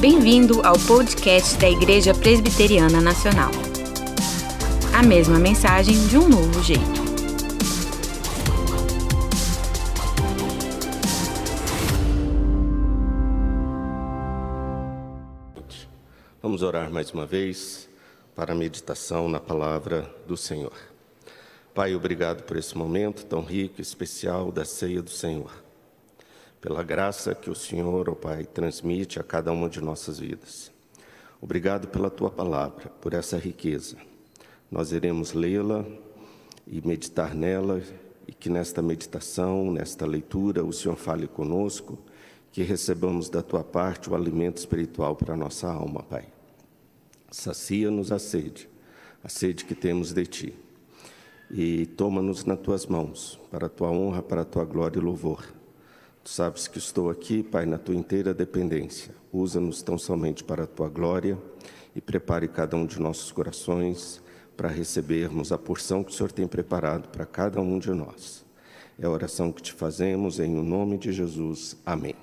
Bem-vindo ao podcast da Igreja Presbiteriana Nacional. A mesma mensagem de um novo jeito. Vamos orar mais uma vez para a meditação na palavra do Senhor. Pai, obrigado por esse momento tão rico e especial da ceia do Senhor pela graça que o Senhor, ó oh Pai, transmite a cada uma de nossas vidas. Obrigado pela tua palavra, por essa riqueza. Nós iremos lê-la e meditar nela, e que nesta meditação, nesta leitura, o Senhor fale conosco, que recebamos da tua parte o alimento espiritual para a nossa alma, Pai. Sacia-nos a sede, a sede que temos de ti. E toma-nos nas tuas mãos, para a tua honra, para a tua glória e louvor Tu sabes que estou aqui, Pai, na tua inteira dependência. Usa-nos tão somente para a tua glória e prepare cada um de nossos corações para recebermos a porção que o Senhor tem preparado para cada um de nós. É a oração que te fazemos em o nome de Jesus. Amém.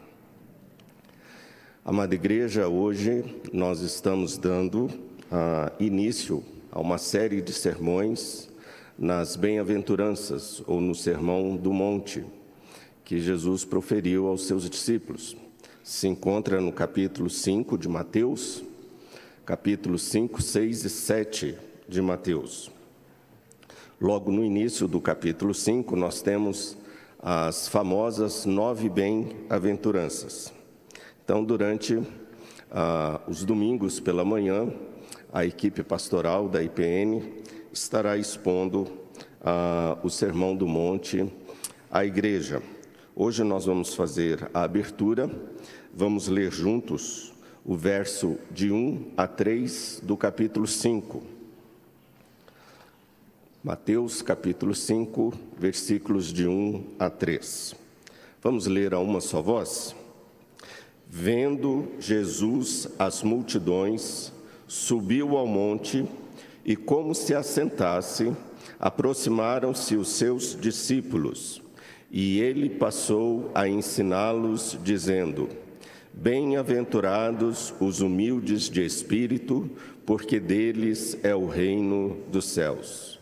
Amada igreja, hoje nós estamos dando uh, início a uma série de sermões nas bem-aventuranças ou no Sermão do Monte que Jesus proferiu aos seus discípulos. Se encontra no capítulo 5 de Mateus, capítulo 5, 6 e 7 de Mateus. Logo no início do capítulo 5, nós temos as famosas nove bem-aventuranças. Então, durante ah, os domingos pela manhã, a equipe pastoral da IPN estará expondo ah, o Sermão do Monte à igreja. Hoje nós vamos fazer a abertura, vamos ler juntos o verso de 1 a 3 do capítulo 5. Mateus capítulo 5, versículos de 1 a 3. Vamos ler a uma só voz? Vendo Jesus as multidões, subiu ao monte e, como se assentasse, aproximaram-se os seus discípulos e ele passou a ensiná-los, dizendo: Bem-aventurados os humildes de espírito, porque deles é o reino dos céus.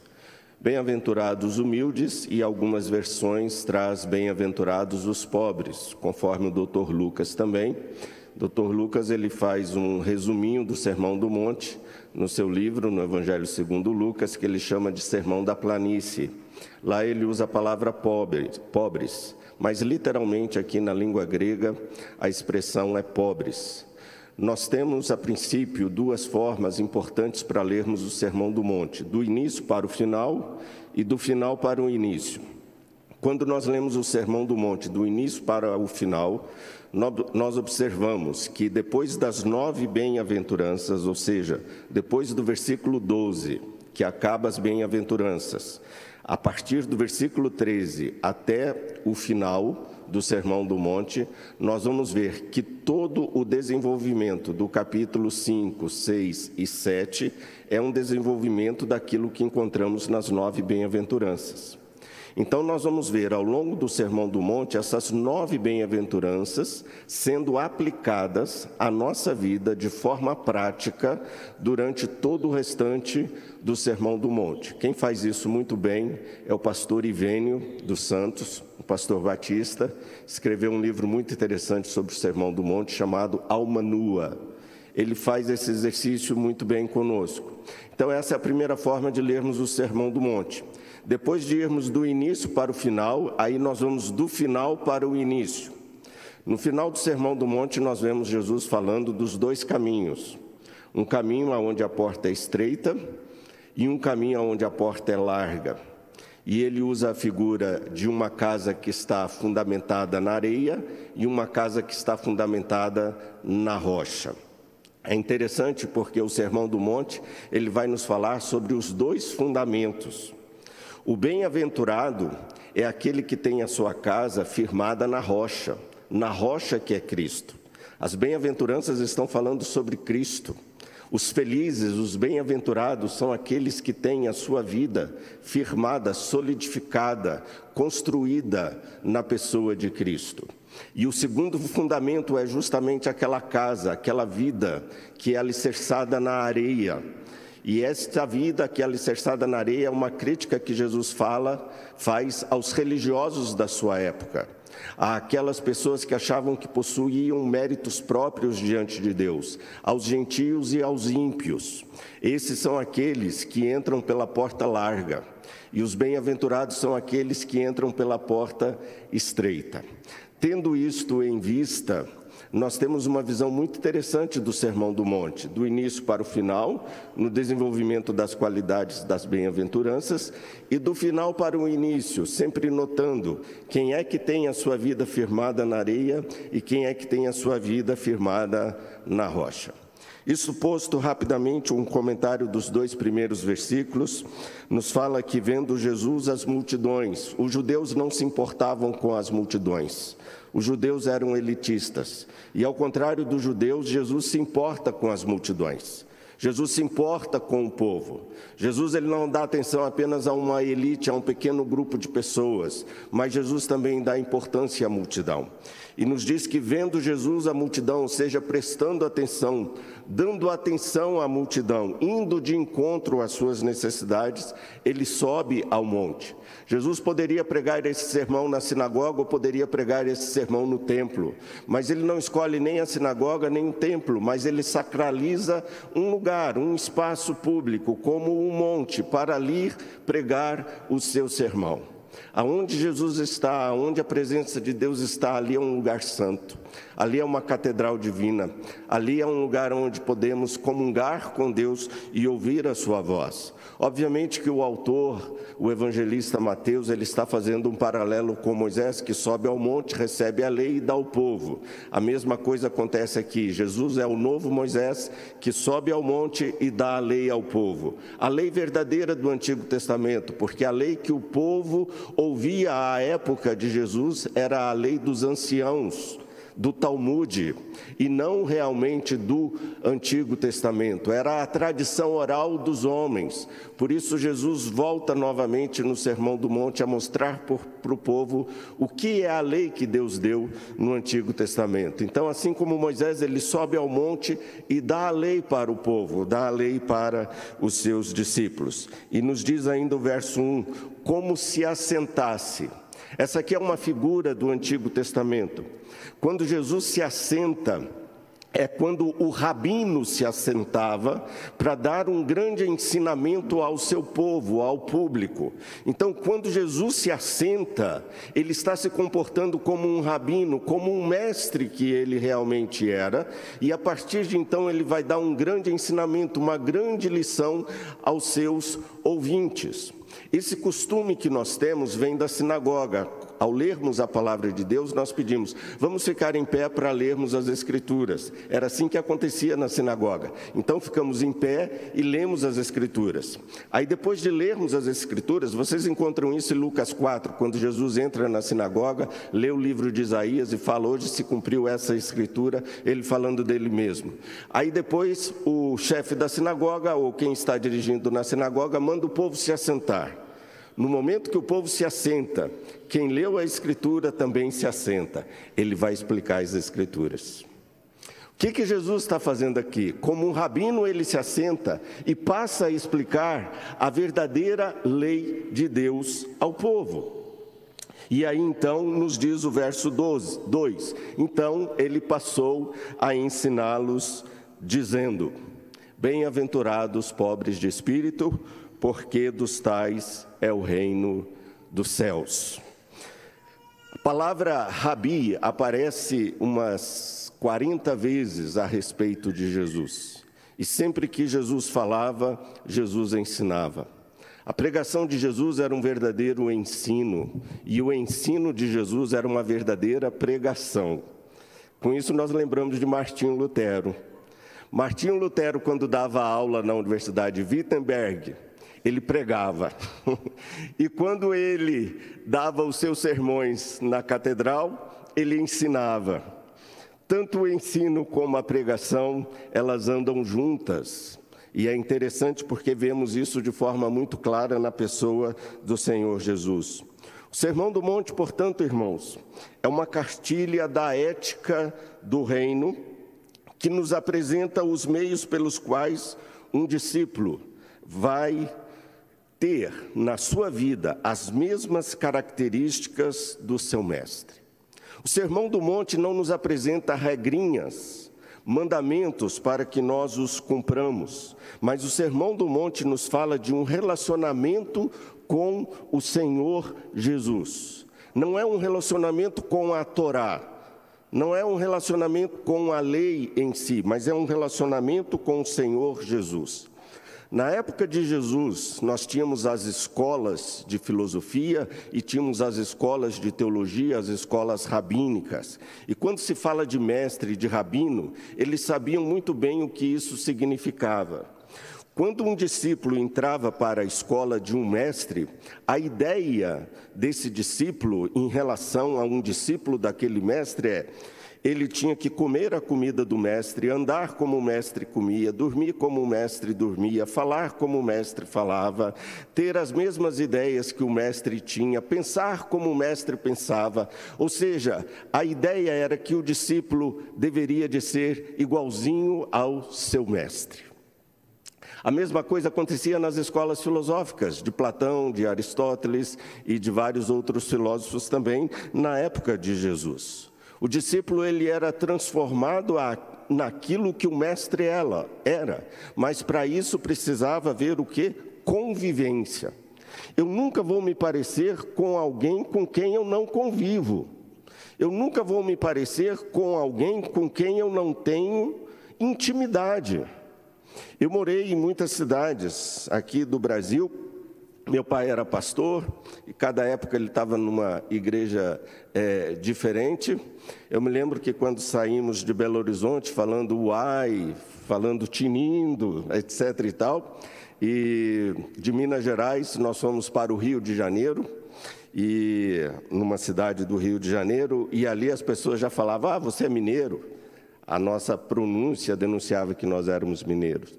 Bem-aventurados os humildes, e algumas versões traz bem-aventurados os pobres, conforme o doutor Lucas também. Doutor Lucas ele faz um resuminho do Sermão do Monte no seu livro, no Evangelho segundo Lucas, que ele chama de Sermão da Planície. Lá ele usa a palavra pobres, pobres, mas literalmente aqui na língua grega a expressão é pobres. Nós temos, a princípio, duas formas importantes para lermos o Sermão do Monte: do início para o final e do final para o início. Quando nós lemos o Sermão do Monte do início para o final, nós observamos que depois das nove bem-aventuranças, ou seja, depois do versículo 12, que acaba as bem-aventuranças, a partir do versículo 13 até o final do Sermão do Monte, nós vamos ver que todo o desenvolvimento do capítulo 5, 6 e 7 é um desenvolvimento daquilo que encontramos nas nove bem-aventuranças. Então, nós vamos ver ao longo do Sermão do Monte essas nove bem-aventuranças sendo aplicadas à nossa vida de forma prática durante todo o restante do Sermão do Monte. Quem faz isso muito bem é o pastor Ivênio dos Santos, o pastor Batista, escreveu um livro muito interessante sobre o Sermão do Monte chamado Alma Nua. Ele faz esse exercício muito bem conosco. Então, essa é a primeira forma de lermos o Sermão do Monte. Depois de irmos do início para o final, aí nós vamos do final para o início. No final do Sermão do Monte, nós vemos Jesus falando dos dois caminhos: um caminho onde a porta é estreita e um caminho onde a porta é larga. E ele usa a figura de uma casa que está fundamentada na areia e uma casa que está fundamentada na rocha. É interessante porque o Sermão do Monte, ele vai nos falar sobre os dois fundamentos. O bem-aventurado é aquele que tem a sua casa firmada na rocha, na rocha que é Cristo. As bem-aventuranças estão falando sobre Cristo. Os felizes, os bem-aventurados são aqueles que têm a sua vida firmada, solidificada, construída na pessoa de Cristo. E o segundo fundamento é justamente aquela casa, aquela vida que é alicerçada na areia. E esta vida que é alicerçada na areia é uma crítica que Jesus fala, faz aos religiosos da sua época àquelas pessoas que achavam que possuíam méritos próprios diante de Deus, aos gentios e aos ímpios. Esses são aqueles que entram pela porta larga, e os bem-aventurados são aqueles que entram pela porta estreita. Tendo isto em vista, nós temos uma visão muito interessante do Sermão do Monte, do início para o final, no desenvolvimento das qualidades das bem-aventuranças, e do final para o início, sempre notando quem é que tem a sua vida firmada na areia e quem é que tem a sua vida firmada na rocha. Isso posto rapidamente, um comentário dos dois primeiros versículos, nos fala que, vendo Jesus as multidões, os judeus não se importavam com as multidões. Os judeus eram elitistas. E ao contrário dos judeus, Jesus se importa com as multidões. Jesus se importa com o povo. Jesus ele não dá atenção apenas a uma elite, a um pequeno grupo de pessoas, mas Jesus também dá importância à multidão. E nos diz que vendo Jesus a multidão, ou seja, prestando atenção, dando atenção à multidão, indo de encontro às suas necessidades, ele sobe ao monte. Jesus poderia pregar esse sermão na sinagoga ou poderia pregar esse sermão no templo, mas ele não escolhe nem a sinagoga nem o templo, mas ele sacraliza um lugar, um espaço público, como um monte, para ali pregar o seu sermão. Aonde Jesus está, aonde a presença de Deus está, ali é um lugar santo, ali é uma catedral divina, ali é um lugar onde podemos comungar com Deus e ouvir a sua voz. Obviamente que o autor, o evangelista Mateus, ele está fazendo um paralelo com Moisés, que sobe ao monte, recebe a lei e dá ao povo. A mesma coisa acontece aqui. Jesus é o novo Moisés que sobe ao monte e dá a lei ao povo. A lei verdadeira do Antigo Testamento, porque a lei que o povo ouvia à época de Jesus era a lei dos anciãos do Talmud e não realmente do Antigo Testamento. Era a tradição oral dos homens. Por isso, Jesus volta novamente no Sermão do Monte a mostrar para o povo o que é a lei que Deus deu no Antigo Testamento. Então, assim como Moisés, ele sobe ao monte e dá a lei para o povo, dá a lei para os seus discípulos. E nos diz ainda o verso 1: como se assentasse. Essa aqui é uma figura do Antigo Testamento. Quando Jesus se assenta, é quando o rabino se assentava para dar um grande ensinamento ao seu povo, ao público. Então, quando Jesus se assenta, ele está se comportando como um rabino, como um mestre que ele realmente era, e a partir de então ele vai dar um grande ensinamento, uma grande lição aos seus ouvintes. Esse costume que nós temos vem da sinagoga. Ao lermos a palavra de Deus, nós pedimos, vamos ficar em pé para lermos as Escrituras. Era assim que acontecia na sinagoga. Então ficamos em pé e lemos as Escrituras. Aí depois de lermos as Escrituras, vocês encontram isso em Lucas 4, quando Jesus entra na sinagoga, lê o livro de Isaías e fala: hoje se cumpriu essa Escritura, ele falando dele mesmo. Aí depois o chefe da sinagoga, ou quem está dirigindo na sinagoga, manda o povo se assentar. No momento que o povo se assenta, quem leu a Escritura também se assenta. Ele vai explicar as Escrituras. O que, que Jesus está fazendo aqui? Como um rabino, ele se assenta e passa a explicar a verdadeira lei de Deus ao povo. E aí então nos diz o verso 12, 2: Então ele passou a ensiná-los, dizendo: Bem-aventurados pobres de espírito, porque dos tais é o reino dos céus. A palavra rabi aparece umas 40 vezes a respeito de Jesus. E sempre que Jesus falava, Jesus ensinava. A pregação de Jesus era um verdadeiro ensino, e o ensino de Jesus era uma verdadeira pregação. Com isso, nós lembramos de Martinho Lutero. Martinho Lutero, quando dava aula na Universidade de Wittenberg, ele pregava. e quando ele dava os seus sermões na catedral, ele ensinava. Tanto o ensino como a pregação, elas andam juntas. E é interessante porque vemos isso de forma muito clara na pessoa do Senhor Jesus. O Sermão do Monte, portanto, irmãos, é uma cartilha da ética do reino que nos apresenta os meios pelos quais um discípulo vai ter na sua vida as mesmas características do seu mestre. O Sermão do Monte não nos apresenta regrinhas, mandamentos para que nós os cumpramos, mas o Sermão do Monte nos fala de um relacionamento com o Senhor Jesus. Não é um relacionamento com a Torá, não é um relacionamento com a lei em si, mas é um relacionamento com o Senhor Jesus. Na época de Jesus, nós tínhamos as escolas de filosofia e tínhamos as escolas de teologia, as escolas rabínicas. E quando se fala de mestre de rabino, eles sabiam muito bem o que isso significava. Quando um discípulo entrava para a escola de um mestre, a ideia desse discípulo em relação a um discípulo daquele mestre é: ele tinha que comer a comida do mestre, andar como o mestre comia, dormir como o mestre dormia, falar como o mestre falava, ter as mesmas ideias que o mestre tinha, pensar como o mestre pensava. Ou seja, a ideia era que o discípulo deveria de ser igualzinho ao seu mestre. A mesma coisa acontecia nas escolas filosóficas de Platão, de Aristóteles e de vários outros filósofos também na época de Jesus. O discípulo ele era transformado a, naquilo que o mestre ela era, mas para isso precisava ver o que? Convivência. Eu nunca vou me parecer com alguém com quem eu não convivo. Eu nunca vou me parecer com alguém com quem eu não tenho intimidade. Eu morei em muitas cidades aqui do Brasil meu pai era pastor e cada época ele estava numa igreja é, diferente. Eu me lembro que quando saímos de Belo Horizonte falando uai, falando tinindo, etc. e tal, e de Minas Gerais nós fomos para o Rio de Janeiro e numa cidade do Rio de Janeiro e ali as pessoas já falavam: ah, você é mineiro. A nossa pronúncia denunciava que nós éramos mineiros.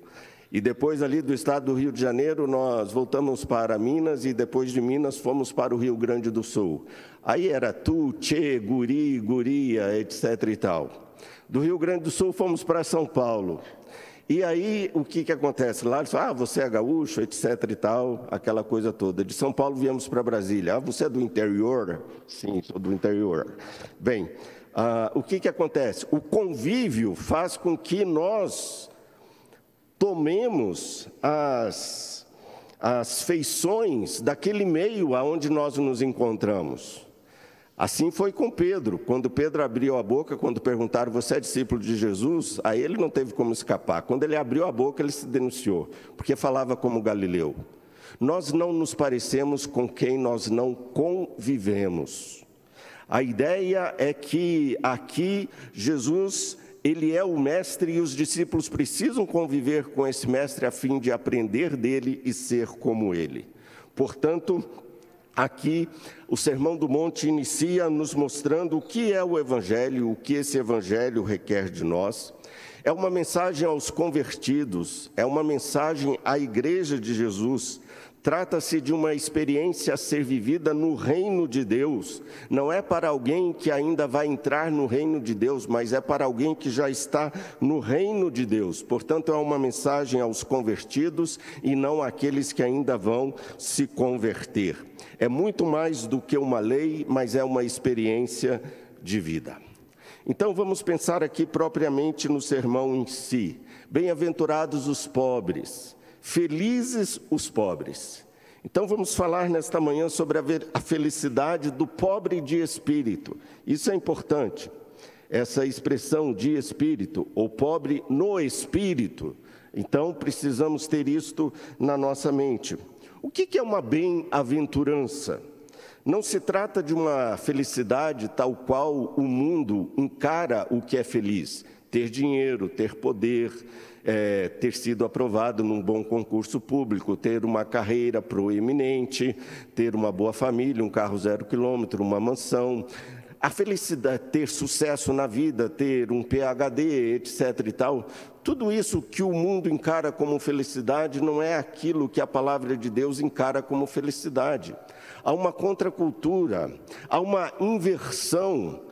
E depois ali do estado do Rio de Janeiro, nós voltamos para Minas e depois de Minas fomos para o Rio Grande do Sul. Aí era tu, tchê, guri, guria, etc e tal. Do Rio Grande do Sul fomos para São Paulo. E aí o que, que acontece? Lá eles falam, ah, você é gaúcho, etc e tal, aquela coisa toda. De São Paulo viemos para Brasília. Ah, você é do interior? Sim, sou do interior. Bem, ah, o que, que acontece? O convívio faz com que nós tomemos as, as feições daquele meio aonde nós nos encontramos. Assim foi com Pedro. Quando Pedro abriu a boca, quando perguntaram: Você é discípulo de Jesus? Aí ele não teve como escapar. Quando ele abriu a boca, ele se denunciou, porque falava como Galileu. Nós não nos parecemos com quem nós não convivemos. A ideia é que aqui Jesus ele é o mestre e os discípulos precisam conviver com esse mestre a fim de aprender dele e ser como ele. Portanto, aqui o Sermão do Monte inicia nos mostrando o que é o Evangelho, o que esse Evangelho requer de nós. É uma mensagem aos convertidos, é uma mensagem à Igreja de Jesus, Trata-se de uma experiência a ser vivida no reino de Deus. Não é para alguém que ainda vai entrar no reino de Deus, mas é para alguém que já está no reino de Deus. Portanto, é uma mensagem aos convertidos e não àqueles que ainda vão se converter. É muito mais do que uma lei, mas é uma experiência de vida. Então, vamos pensar aqui propriamente no sermão em si. Bem-aventurados os pobres Felizes os pobres. Então vamos falar nesta manhã sobre a felicidade do pobre de espírito. Isso é importante. Essa expressão de espírito, ou pobre no espírito. Então precisamos ter isto na nossa mente. O que é uma bem-aventurança? Não se trata de uma felicidade tal qual o mundo encara o que é feliz: ter dinheiro, ter poder, é, ter sido aprovado num bom concurso público, ter uma carreira proeminente, ter uma boa família, um carro zero quilômetro, uma mansão. a felicidade, ter sucesso na vida, ter um PhD, etc e tal, tudo isso que o mundo encara como felicidade não é aquilo que a palavra de Deus encara como felicidade. Há uma contracultura, há uma inversão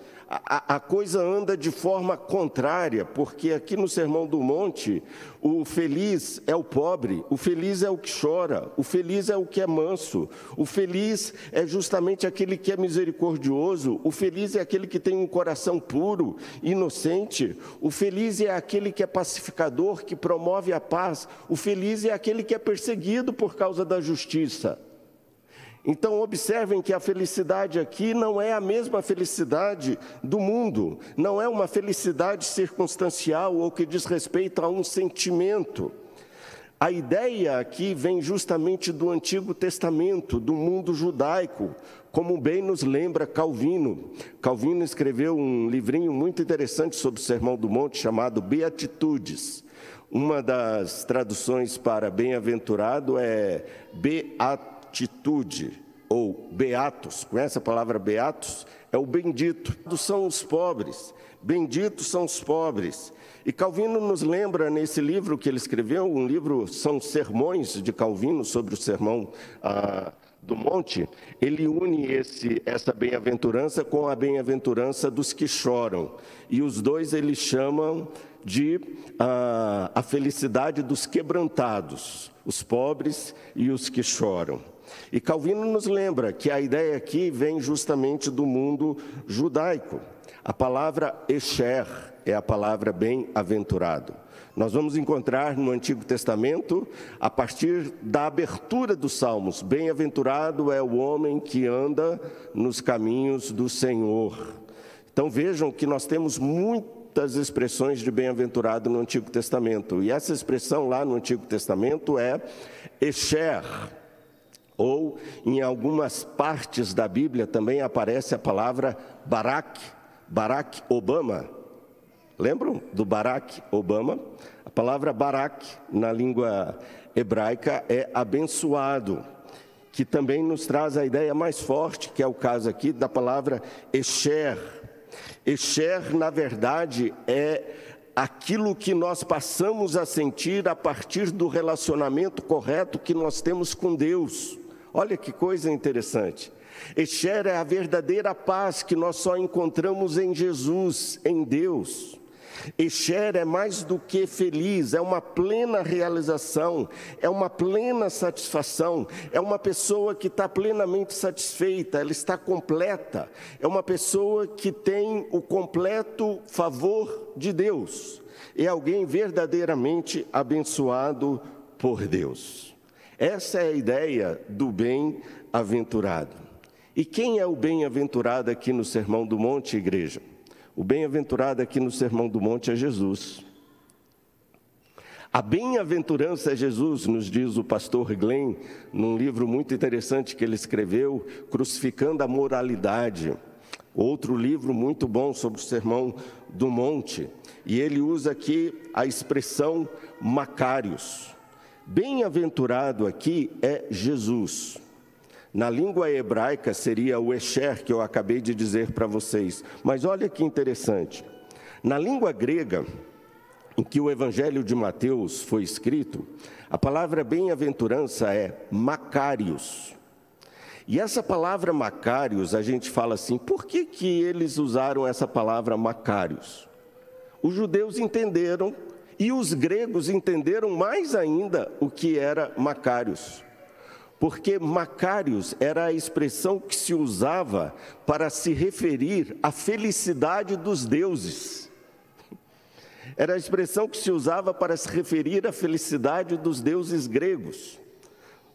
a, a, coisa anda de forma contrária, porque aqui no Sermão do Monte, o feliz é o pobre, o feliz é o que chora, o feliz é o que é manso, o feliz é justamente aquele que é misericordioso, o feliz é aquele que tem um coração puro, inocente, o feliz é aquele que é pacificador, que promove a paz, o feliz é aquele que é perseguido por causa da justiça. Então, observem que a felicidade aqui não é a mesma felicidade do mundo, não é uma felicidade circunstancial ou que diz respeito a um sentimento. A ideia aqui vem justamente do Antigo Testamento, do mundo judaico, como bem nos lembra Calvino. Calvino escreveu um livrinho muito interessante sobre o Sermão do Monte chamado Beatitudes. Uma das traduções para bem-aventurado é beatitude beatitude ou beatos, conhece a palavra beatos? É o bendito. São os pobres, benditos são os pobres. E Calvino nos lembra nesse livro que ele escreveu, um livro, são sermões de Calvino sobre o sermão ah, do monte, ele une esse, essa bem-aventurança com a bem-aventurança dos que choram. E os dois eles chamam de ah, a felicidade dos quebrantados, os pobres e os que choram. E Calvino nos lembra que a ideia aqui vem justamente do mundo judaico. A palavra Esher é a palavra bem-aventurado. Nós vamos encontrar no Antigo Testamento, a partir da abertura dos Salmos, bem-aventurado é o homem que anda nos caminhos do Senhor. Então vejam que nós temos muitas expressões de bem-aventurado no Antigo Testamento, e essa expressão lá no Antigo Testamento é Esher ou em algumas partes da Bíblia também aparece a palavra Barack, Barack Obama. Lembram do Barack Obama? A palavra Barack na língua hebraica é abençoado, que também nos traz a ideia mais forte, que é o caso aqui da palavra Esher. Esher, na verdade, é aquilo que nós passamos a sentir a partir do relacionamento correto que nós temos com Deus. Olha que coisa interessante. Esher é a verdadeira paz que nós só encontramos em Jesus, em Deus. Esher é mais do que feliz, é uma plena realização, é uma plena satisfação, é uma pessoa que está plenamente satisfeita, ela está completa, é uma pessoa que tem o completo favor de Deus, é alguém verdadeiramente abençoado por Deus. Essa é a ideia do bem-aventurado. E quem é o bem-aventurado aqui no Sermão do Monte, igreja? O bem-aventurado aqui no Sermão do Monte é Jesus. A bem-aventurança é Jesus, nos diz o pastor Glenn, num livro muito interessante que ele escreveu, Crucificando a Moralidade. Outro livro muito bom sobre o Sermão do Monte. E ele usa aqui a expressão Macários. Bem-aventurado aqui é Jesus. Na língua hebraica seria o Esher, que eu acabei de dizer para vocês. Mas olha que interessante. Na língua grega, em que o Evangelho de Mateus foi escrito, a palavra bem-aventurança é Macários. E essa palavra Macários, a gente fala assim, por que, que eles usaram essa palavra Macários? Os judeus entenderam e os gregos entenderam mais ainda o que era Macários. Porque Macários era a expressão que se usava para se referir à felicidade dos deuses. Era a expressão que se usava para se referir à felicidade dos deuses gregos.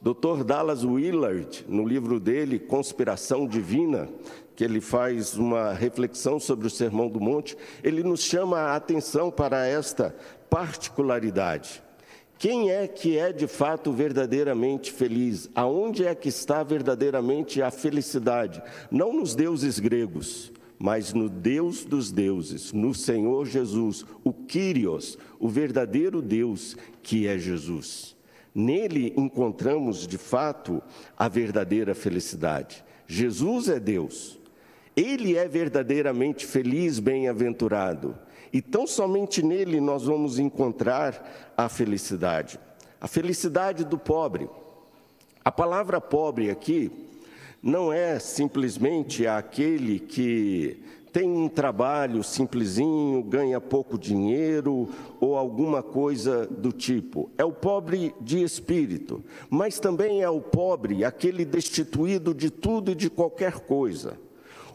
Dr. Dallas Willard, no livro dele, Conspiração Divina, que ele faz uma reflexão sobre o Sermão do Monte, ele nos chama a atenção para esta particularidade. Quem é que é de fato verdadeiramente feliz? Aonde é que está verdadeiramente a felicidade? Não nos deuses gregos, mas no Deus dos deuses, no Senhor Jesus, o Kyrios, o verdadeiro Deus que é Jesus. Nele encontramos de fato a verdadeira felicidade. Jesus é Deus. Ele é verdadeiramente feliz, bem-aventurado. E tão somente nele nós vamos encontrar a felicidade. A felicidade do pobre. A palavra pobre aqui não é simplesmente aquele que tem um trabalho simplesinho, ganha pouco dinheiro ou alguma coisa do tipo. É o pobre de espírito, mas também é o pobre, aquele destituído de tudo e de qualquer coisa.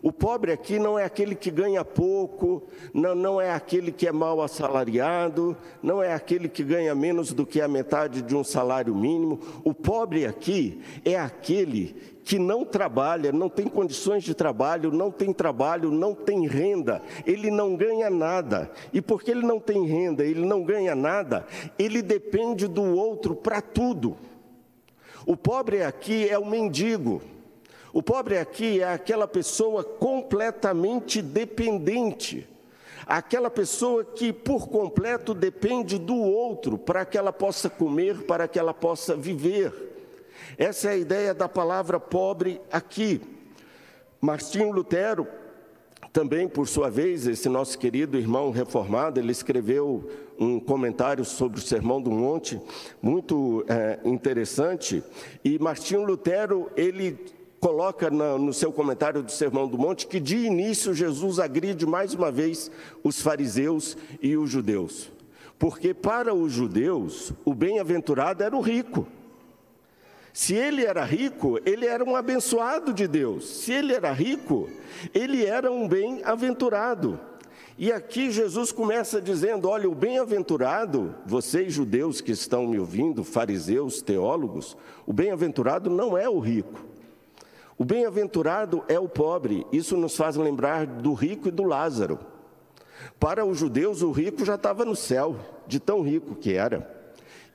O pobre aqui não é aquele que ganha pouco, não, não é aquele que é mal assalariado, não é aquele que ganha menos do que a metade de um salário mínimo. O pobre aqui é aquele que não trabalha, não tem condições de trabalho, não tem trabalho, não tem renda, ele não ganha nada. E porque ele não tem renda, ele não ganha nada, ele depende do outro para tudo. O pobre aqui é o mendigo. O pobre aqui é aquela pessoa completamente dependente, aquela pessoa que por completo depende do outro para que ela possa comer, para que ela possa viver. Essa é a ideia da palavra pobre aqui. Martinho Lutero, também por sua vez, esse nosso querido irmão reformado, ele escreveu um comentário sobre o Sermão do Monte, muito é, interessante. E Martinho Lutero, ele coloca no seu comentário do Sermão do Monte que de início Jesus agride mais uma vez os fariseus e os judeus. Porque para os judeus, o bem-aventurado era o rico. Se ele era rico, ele era um abençoado de Deus. Se ele era rico, ele era um bem-aventurado. E aqui Jesus começa dizendo: Olha, o bem-aventurado, vocês judeus que estão me ouvindo, fariseus, teólogos, o bem-aventurado não é o rico. O bem-aventurado é o pobre, isso nos faz lembrar do rico e do Lázaro. Para os judeus, o rico já estava no céu, de tão rico que era.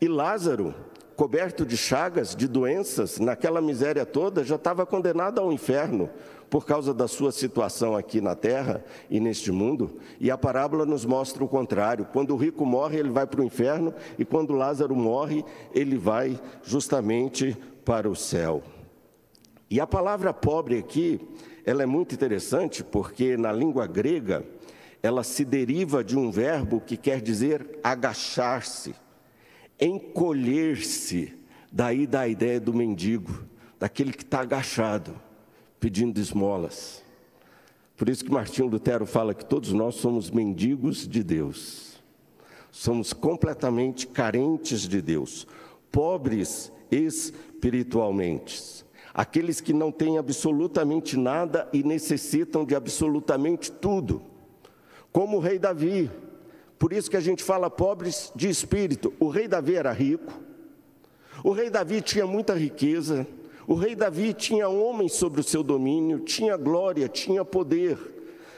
E Lázaro, coberto de chagas, de doenças, naquela miséria toda, já estava condenado ao inferno por causa da sua situação aqui na terra e neste mundo. E a parábola nos mostra o contrário: quando o rico morre, ele vai para o inferno, e quando Lázaro morre, ele vai justamente para o céu. E a palavra pobre aqui, ela é muito interessante porque na língua grega ela se deriva de um verbo que quer dizer agachar-se, encolher-se, daí da ideia do mendigo, daquele que está agachado, pedindo esmolas. Por isso que Martinho Lutero fala que todos nós somos mendigos de Deus, somos completamente carentes de Deus, pobres espiritualmente aqueles que não têm absolutamente nada e necessitam de absolutamente tudo, como o rei Davi. Por isso que a gente fala pobres de espírito. O rei Davi era rico, o rei Davi tinha muita riqueza, o rei Davi tinha homens sobre o seu domínio, tinha glória, tinha poder.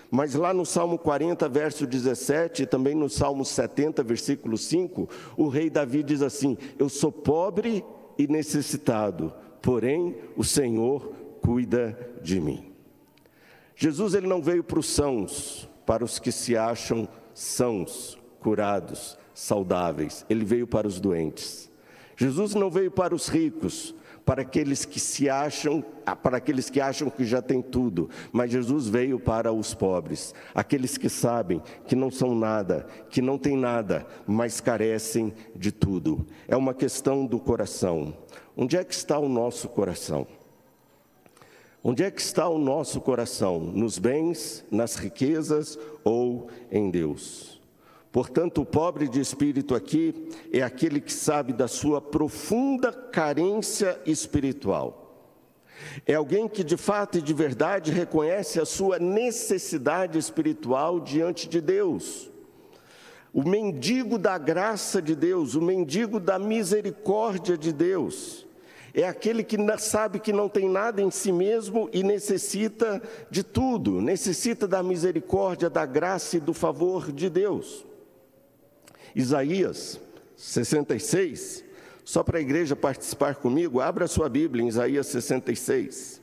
Mas lá no Salmo 40, verso 17, e também no Salmo 70, versículo 5, o rei Davi diz assim: Eu sou pobre e necessitado, porém o Senhor cuida de mim. Jesus ele não veio para os sãos, para os que se acham sãos, curados, saudáveis. Ele veio para os doentes. Jesus não veio para os ricos, para aqueles que se acham, para aqueles que acham que já tem tudo, mas Jesus veio para os pobres, aqueles que sabem que não são nada, que não têm nada, mas carecem de tudo. É uma questão do coração. Onde é que está o nosso coração? Onde é que está o nosso coração? Nos bens, nas riquezas ou em Deus? Portanto, o pobre de espírito aqui é aquele que sabe da sua profunda carência espiritual. É alguém que de fato e de verdade reconhece a sua necessidade espiritual diante de Deus. O mendigo da graça de Deus, o mendigo da misericórdia de Deus, é aquele que sabe que não tem nada em si mesmo e necessita de tudo, necessita da misericórdia, da graça e do favor de Deus. Isaías 66, só para a igreja participar comigo, abra sua Bíblia em Isaías 66,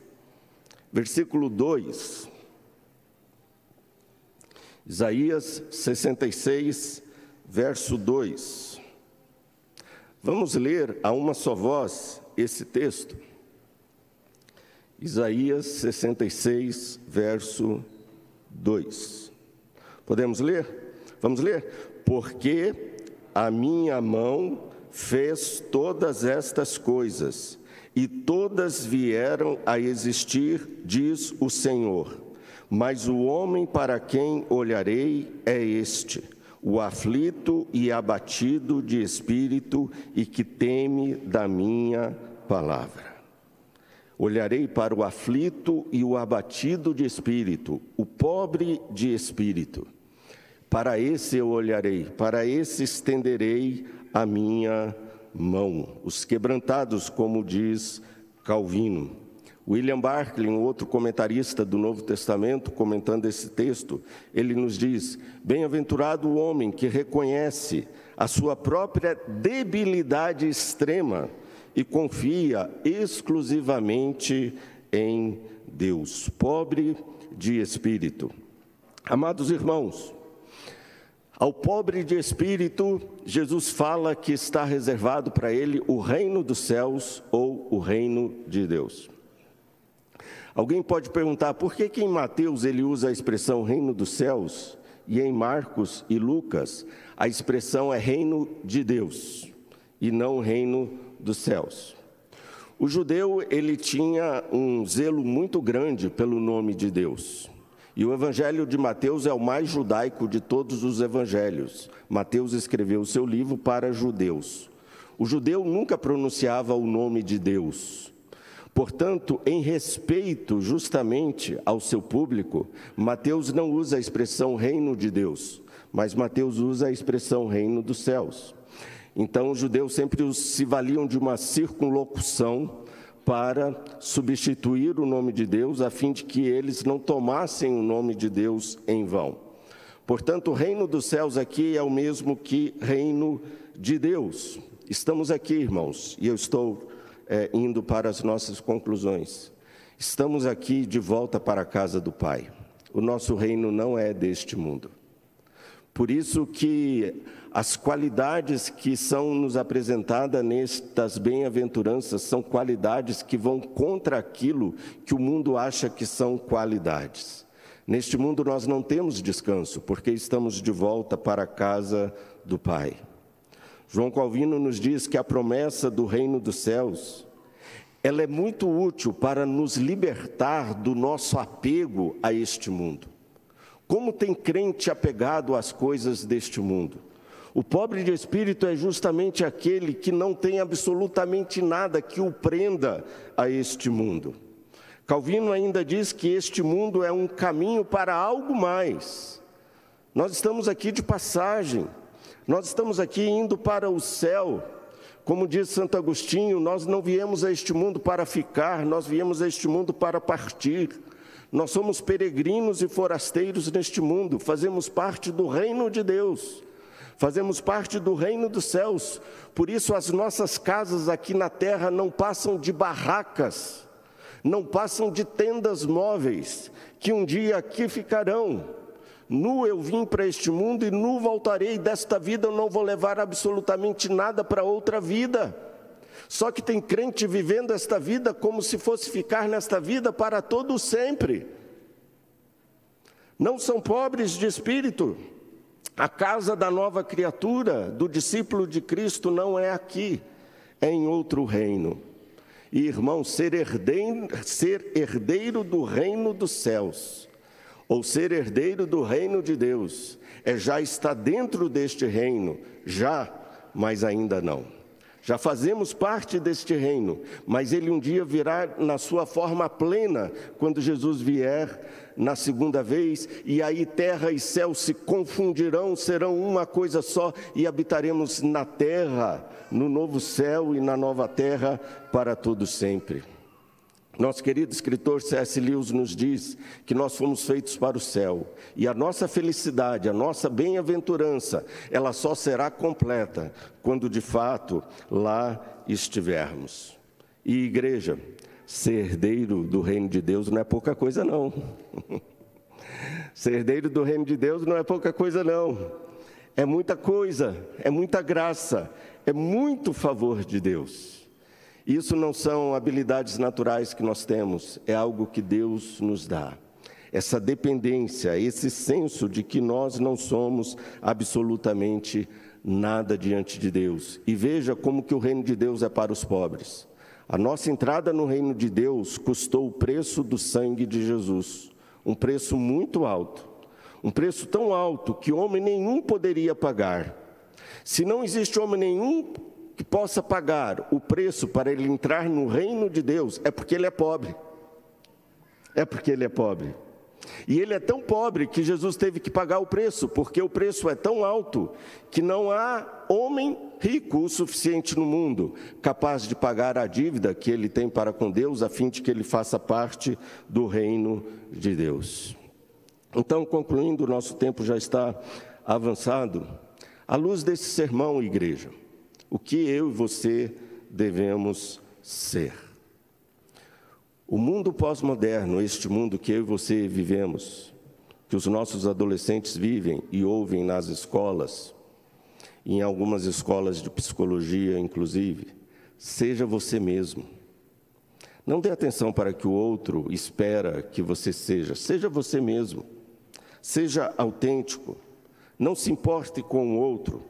versículo 2. Isaías 66, verso 2. Vamos ler a uma só voz esse texto. Isaías 66, verso 2. Podemos ler? Vamos ler? Porque a minha mão fez todas estas coisas, e todas vieram a existir, diz o Senhor. Mas o homem para quem olharei é este, o aflito e abatido de espírito e que teme da minha palavra. Olharei para o aflito e o abatido de espírito, o pobre de espírito. Para esse eu olharei, para esse estenderei a minha mão. Os quebrantados, como diz Calvino. William Barclay, um outro comentarista do Novo Testamento, comentando esse texto, ele nos diz: Bem-aventurado o homem que reconhece a sua própria debilidade extrema e confia exclusivamente em Deus, pobre de espírito. Amados irmãos, ao pobre de espírito, Jesus fala que está reservado para ele o reino dos céus ou o reino de Deus. Alguém pode perguntar por que, que em Mateus ele usa a expressão reino dos céus e em Marcos e Lucas a expressão é reino de Deus e não reino dos céus. O judeu, ele tinha um zelo muito grande pelo nome de Deus. E o evangelho de Mateus é o mais judaico de todos os evangelhos. Mateus escreveu o seu livro para judeus. O judeu nunca pronunciava o nome de Deus. Portanto, em respeito justamente ao seu público, Mateus não usa a expressão reino de Deus, mas Mateus usa a expressão reino dos céus. Então, os judeus sempre se valiam de uma circunlocução para substituir o nome de Deus, a fim de que eles não tomassem o nome de Deus em vão. Portanto, o reino dos céus aqui é o mesmo que reino de Deus. Estamos aqui, irmãos, e eu estou é, indo para as nossas conclusões. Estamos aqui de volta para a casa do Pai. O nosso reino não é deste mundo. Por isso que as qualidades que são nos apresentadas nestas bem-aventuranças são qualidades que vão contra aquilo que o mundo acha que são qualidades. Neste mundo nós não temos descanso, porque estamos de volta para a casa do Pai. João Calvino nos diz que a promessa do reino dos céus, ela é muito útil para nos libertar do nosso apego a este mundo. Como tem crente apegado às coisas deste mundo? O pobre de espírito é justamente aquele que não tem absolutamente nada que o prenda a este mundo. Calvino ainda diz que este mundo é um caminho para algo mais. Nós estamos aqui de passagem, nós estamos aqui indo para o céu. Como diz Santo Agostinho, nós não viemos a este mundo para ficar, nós viemos a este mundo para partir. Nós somos peregrinos e forasteiros neste mundo, fazemos parte do reino de Deus, fazemos parte do reino dos céus, por isso as nossas casas aqui na terra não passam de barracas, não passam de tendas móveis, que um dia aqui ficarão. Nu eu vim para este mundo e nu voltarei, desta vida eu não vou levar absolutamente nada para outra vida. Só que tem crente vivendo esta vida como se fosse ficar nesta vida para todo sempre. Não são pobres de espírito. A casa da nova criatura, do discípulo de Cristo, não é aqui, é em outro reino. E, irmão, ser herdeiro, ser herdeiro do reino dos céus, ou ser herdeiro do reino de Deus, é já estar dentro deste reino, já, mas ainda não. Já fazemos parte deste reino, mas ele um dia virá na sua forma plena, quando Jesus vier na segunda vez, e aí terra e céu se confundirão, serão uma coisa só, e habitaremos na terra, no novo céu e na nova terra para todo sempre. Nosso querido escritor C.S. Lewis nos diz que nós fomos feitos para o céu e a nossa felicidade, a nossa bem-aventurança, ela só será completa quando de fato lá estivermos. E igreja, ser herdeiro do reino de Deus não é pouca coisa não. ser herdeiro do reino de Deus não é pouca coisa não. É muita coisa, é muita graça, é muito favor de Deus. Isso não são habilidades naturais que nós temos, é algo que Deus nos dá. Essa dependência, esse senso de que nós não somos absolutamente nada diante de Deus. E veja como que o reino de Deus é para os pobres. A nossa entrada no reino de Deus custou o preço do sangue de Jesus, um preço muito alto. Um preço tão alto que homem nenhum poderia pagar. Se não existe homem nenhum que possa pagar o preço para ele entrar no reino de Deus, é porque ele é pobre. É porque ele é pobre. E ele é tão pobre que Jesus teve que pagar o preço, porque o preço é tão alto que não há homem rico o suficiente no mundo capaz de pagar a dívida que ele tem para com Deus, a fim de que ele faça parte do reino de Deus. Então, concluindo, o nosso tempo já está avançado. À luz desse sermão, igreja, o que eu e você devemos ser. O mundo pós-moderno, este mundo que eu e você vivemos, que os nossos adolescentes vivem e ouvem nas escolas, em algumas escolas de psicologia, inclusive, seja você mesmo. Não dê atenção para que o outro espera que você seja, seja você mesmo. Seja autêntico, não se importe com o outro.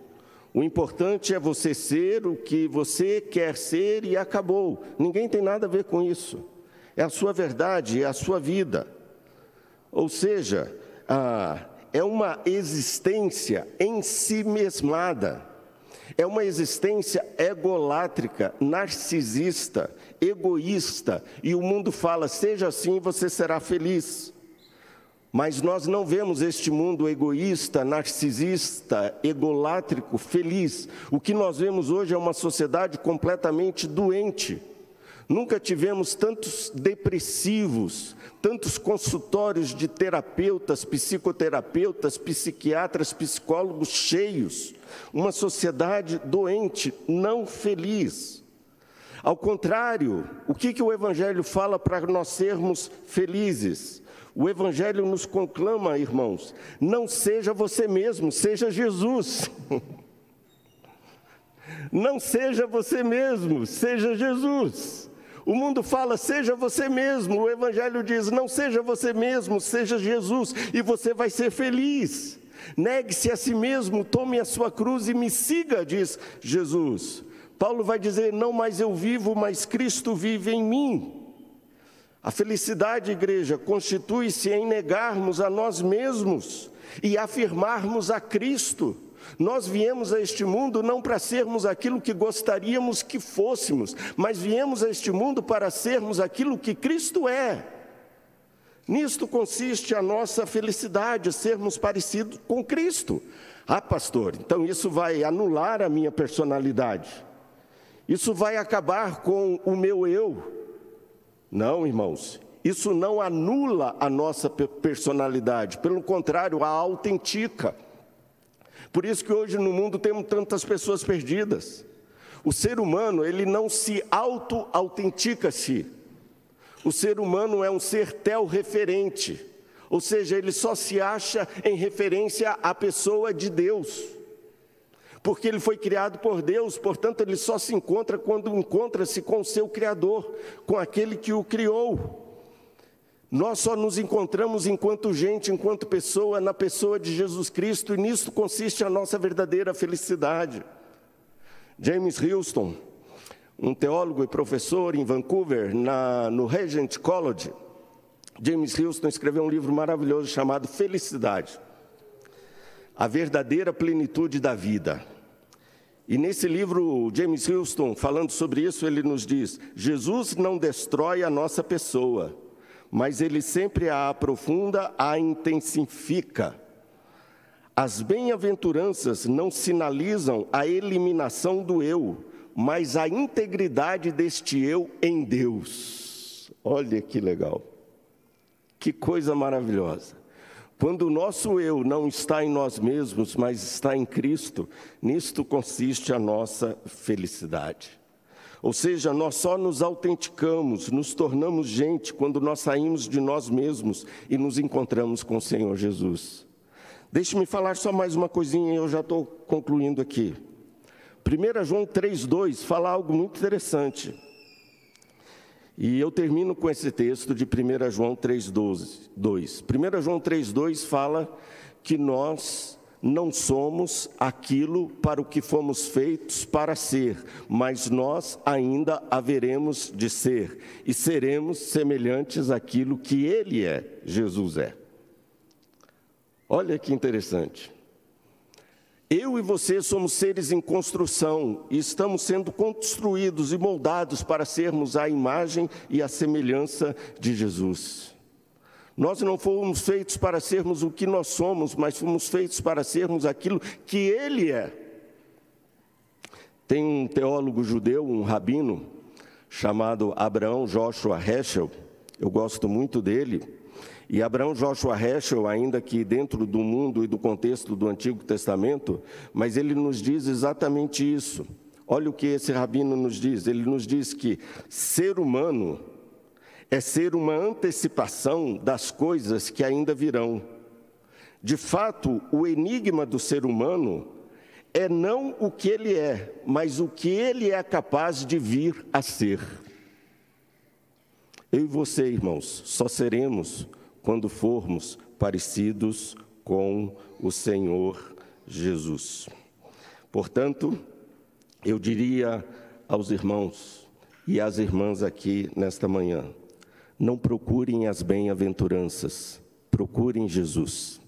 O importante é você ser o que você quer ser e acabou. Ninguém tem nada a ver com isso. É a sua verdade, é a sua vida. Ou seja, é uma existência em si mesmada. É uma existência egolátrica, narcisista, egoísta. E o mundo fala: seja assim, você será feliz. Mas nós não vemos este mundo egoísta, narcisista, egolátrico, feliz. O que nós vemos hoje é uma sociedade completamente doente. Nunca tivemos tantos depressivos, tantos consultórios de terapeutas, psicoterapeutas, psiquiatras, psicólogos cheios. Uma sociedade doente, não feliz. Ao contrário, o que, que o Evangelho fala para nós sermos felizes? O Evangelho nos conclama, irmãos, não seja você mesmo, seja Jesus. Não seja você mesmo, seja Jesus. O mundo fala, seja você mesmo. O Evangelho diz, não seja você mesmo, seja Jesus, e você vai ser feliz. Negue-se a si mesmo, tome a sua cruz e me siga, diz Jesus. Paulo vai dizer: Não mais eu vivo, mas Cristo vive em mim. A felicidade, igreja, constitui-se em negarmos a nós mesmos e afirmarmos a Cristo. Nós viemos a este mundo não para sermos aquilo que gostaríamos que fôssemos, mas viemos a este mundo para sermos aquilo que Cristo é. Nisto consiste a nossa felicidade, sermos parecidos com Cristo. Ah, pastor, então isso vai anular a minha personalidade. Isso vai acabar com o meu eu. Não, irmãos, isso não anula a nossa personalidade, pelo contrário, a autentica. Por isso que hoje no mundo temos tantas pessoas perdidas. O ser humano, ele não se auto-autentica-se. O ser humano é um ser tel-referente, ou seja, ele só se acha em referência à pessoa de Deus porque ele foi criado por Deus, portanto, ele só se encontra quando encontra-se com o seu Criador, com aquele que o criou. Nós só nos encontramos enquanto gente, enquanto pessoa, na pessoa de Jesus Cristo, e nisso consiste a nossa verdadeira felicidade. James Houston, um teólogo e professor em Vancouver, na, no Regent College, James Houston escreveu um livro maravilhoso chamado Felicidade a verdadeira plenitude da vida. E nesse livro, James Houston, falando sobre isso, ele nos diz: Jesus não destrói a nossa pessoa, mas ele sempre a aprofunda, a intensifica. As bem-aventuranças não sinalizam a eliminação do eu, mas a integridade deste eu em Deus. Olha que legal, que coisa maravilhosa. Quando o nosso eu não está em nós mesmos, mas está em Cristo, nisto consiste a nossa felicidade. Ou seja, nós só nos autenticamos, nos tornamos gente quando nós saímos de nós mesmos e nos encontramos com o Senhor Jesus. Deixe-me falar só mais uma coisinha e eu já estou concluindo aqui. 1 João 3,2 fala algo muito interessante. E eu termino com esse texto de 1 João 3,2. 1 João 3,2 fala que nós não somos aquilo para o que fomos feitos para ser, mas nós ainda haveremos de ser e seremos semelhantes àquilo que Ele é, Jesus é. Olha que interessante. Eu e você somos seres em construção e estamos sendo construídos e moldados para sermos a imagem e a semelhança de Jesus. Nós não fomos feitos para sermos o que nós somos, mas fomos feitos para sermos aquilo que Ele é. Tem um teólogo judeu, um rabino, chamado Abraão Joshua Heschel, eu gosto muito dele, e Abraão Joshua Heschel, ainda que dentro do mundo e do contexto do Antigo Testamento, mas ele nos diz exatamente isso. Olha o que esse rabino nos diz: ele nos diz que ser humano é ser uma antecipação das coisas que ainda virão. De fato, o enigma do ser humano é não o que ele é, mas o que ele é capaz de vir a ser. Eu e você, irmãos, só seremos quando formos parecidos com o Senhor Jesus. Portanto, eu diria aos irmãos e às irmãs aqui nesta manhã: não procurem as bem-aventuranças, procurem Jesus.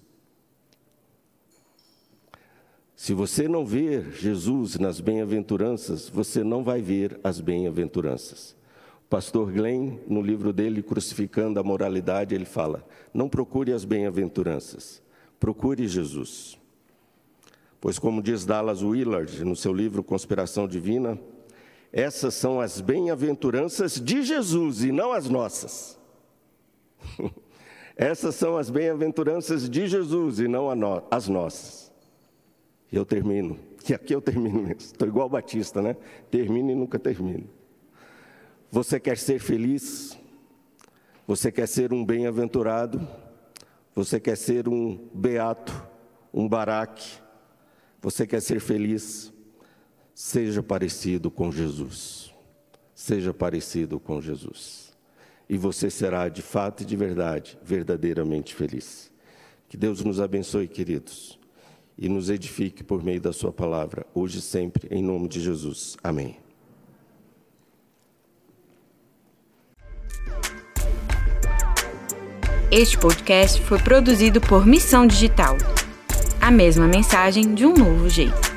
Se você não ver Jesus nas bem-aventuranças, você não vai ver as bem-aventuranças. Pastor Glenn, no livro dele, Crucificando a Moralidade, ele fala: não procure as bem-aventuranças, procure Jesus. Pois, como diz Dallas Willard no seu livro Conspiração Divina, essas são as bem-aventuranças de Jesus e não as nossas. essas são as bem-aventuranças de Jesus e não as nossas. E eu termino, e aqui eu termino mesmo, estou igual Batista, né? Termino e nunca termino. Você quer ser feliz? Você quer ser um bem-aventurado? Você quer ser um beato, um baraque? Você quer ser feliz? Seja parecido com Jesus. Seja parecido com Jesus. E você será de fato e de verdade, verdadeiramente feliz. Que Deus nos abençoe, queridos, e nos edifique por meio da Sua palavra, hoje e sempre, em nome de Jesus. Amém. Este podcast foi produzido por Missão Digital. A mesma mensagem de um novo jeito.